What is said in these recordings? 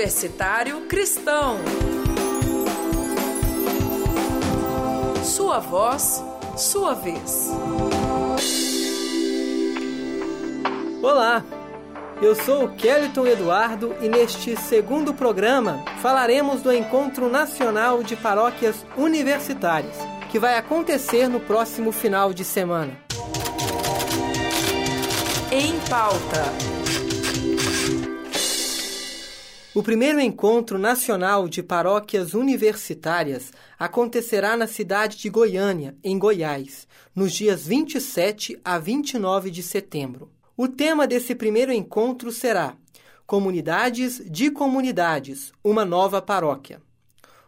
Universitário Cristão. Sua voz, sua vez. Olá, eu sou o Kellyton Eduardo e neste segundo programa falaremos do Encontro Nacional de Paróquias Universitárias, que vai acontecer no próximo final de semana. Em pauta. O primeiro encontro nacional de paróquias universitárias acontecerá na cidade de Goiânia, em Goiás, nos dias 27 a 29 de setembro. O tema desse primeiro encontro será Comunidades de Comunidades Uma Nova Paróquia.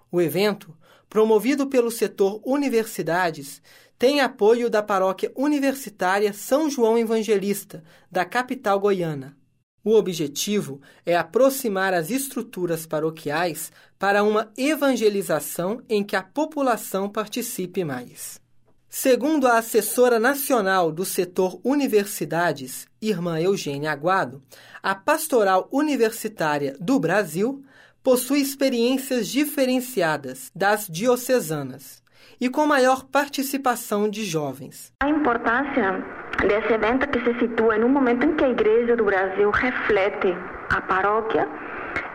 O evento, promovido pelo setor Universidades, tem apoio da Paróquia Universitária São João Evangelista, da capital goiana. O objetivo é aproximar as estruturas paroquiais para uma evangelização em que a população participe mais. Segundo a assessora nacional do setor universidades, irmã Eugênia Aguado, a pastoral universitária do Brasil possui experiências diferenciadas das diocesanas e com maior participação de jovens. A importância desse evento que se situa em um momento em que a Igreja do Brasil reflete a paróquia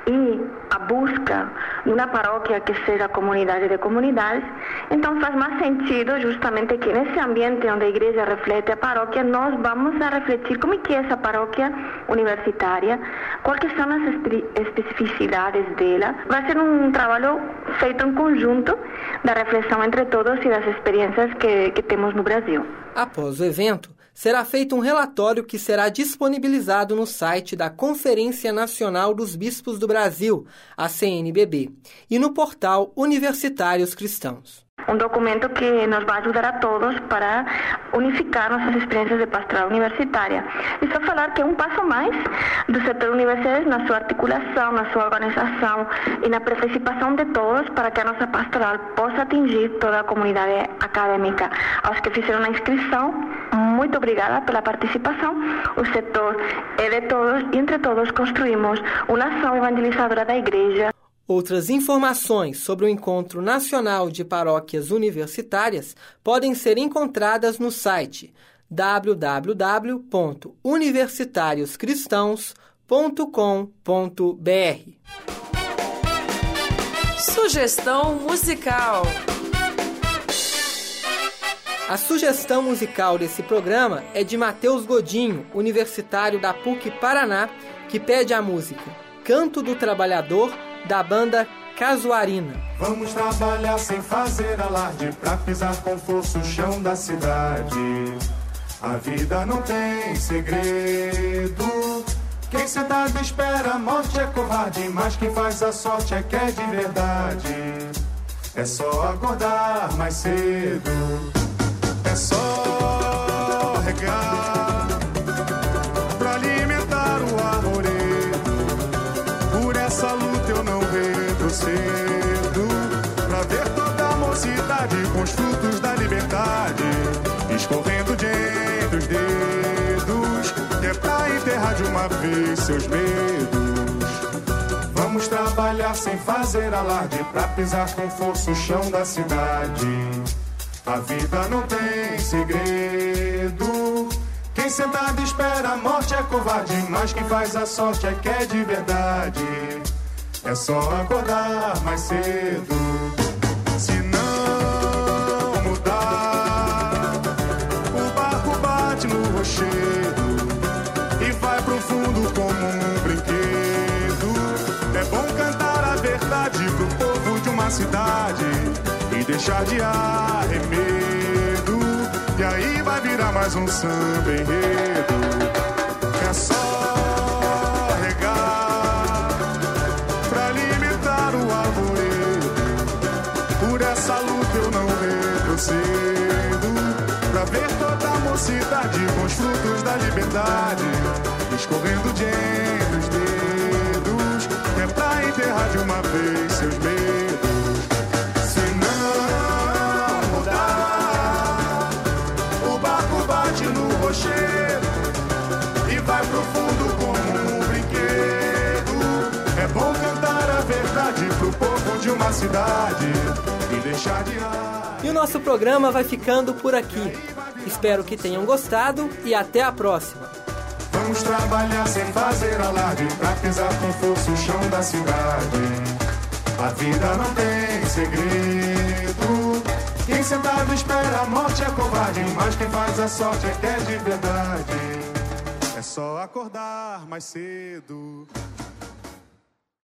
e a busca de uma paróquia que seja comunidade de comunidades, então faz mais sentido justamente que nesse ambiente onde a igreja reflete a paróquia, nós vamos a refletir como é que é essa paróquia universitária, quais são as especificidades dela. Vai ser um trabalho feito em conjunto da reflexão entre todos e das experiências que, que temos no Brasil. Após o evento, será feito um relatório que será disponibilizado no site da Conferência Nacional dos Bispos do Brasil, a CNBB, e no portal Universitários Cristãos um documento que nos vai ajudar a todos para unificar nossas experiências de pastoral universitária. E só falar que é um passo mais do setor universitário na sua articulação, na sua organização e na participação de todos para que a nossa pastoral possa atingir toda a comunidade acadêmica. Aos que fizeram a inscrição, muito obrigada pela participação. O setor é de todos e entre todos construímos uma ação evangelizadora da igreja. Outras informações sobre o Encontro Nacional de Paróquias Universitárias podem ser encontradas no site www.universitarioscristãos.com.br. Sugestão musical. A sugestão musical desse programa é de Matheus Godinho, universitário da PUC Paraná, que pede a música Canto do Trabalhador da banda Casuarina. Vamos trabalhar sem fazer alarde pra pisar com força o chão da cidade. A vida não tem segredo. Quem sentado espera a morte é covarde, mas quem faz a sorte é que é de verdade. É só acordar mais cedo. Só regar pra alimentar o arvoredo. Por essa luta eu não vejo cedo. Pra ver toda a mocidade com os frutos da liberdade escorrendo de entre os dedos. Que é pra enterrar de uma vez seus medos. Vamos trabalhar sem fazer alarde pra pisar com força o chão da cidade. A vida não tem segredo. Quem sentado espera a morte é covarde, mas quem faz a sorte é que é de verdade. É só acordar mais cedo. Se não mudar, o barco bate no rochedo e vai pro fundo como um brinquedo. É bom cantar a verdade pro povo de uma cidade deixar de arremedo. E aí vai virar mais um samba enredo. É só regar pra alimentar o arvoredo. Por essa luta eu não retrocedo. Pra ver toda a mocidade com os frutos da liberdade escorrendo de entre os dedos. É pra enterrar de uma vez pela cidade e deixar de ar. E o nosso programa vai ficando por aqui. Espero que tenham gostado e até a próxima. Vamos trabalhar sem fazer alarde pra pisar com força o chão da cidade. A vida não tem segredo. Quem sentado espera a morte é covarde, mas quem faz a sorte é que é de verdade. É só acordar mais cedo.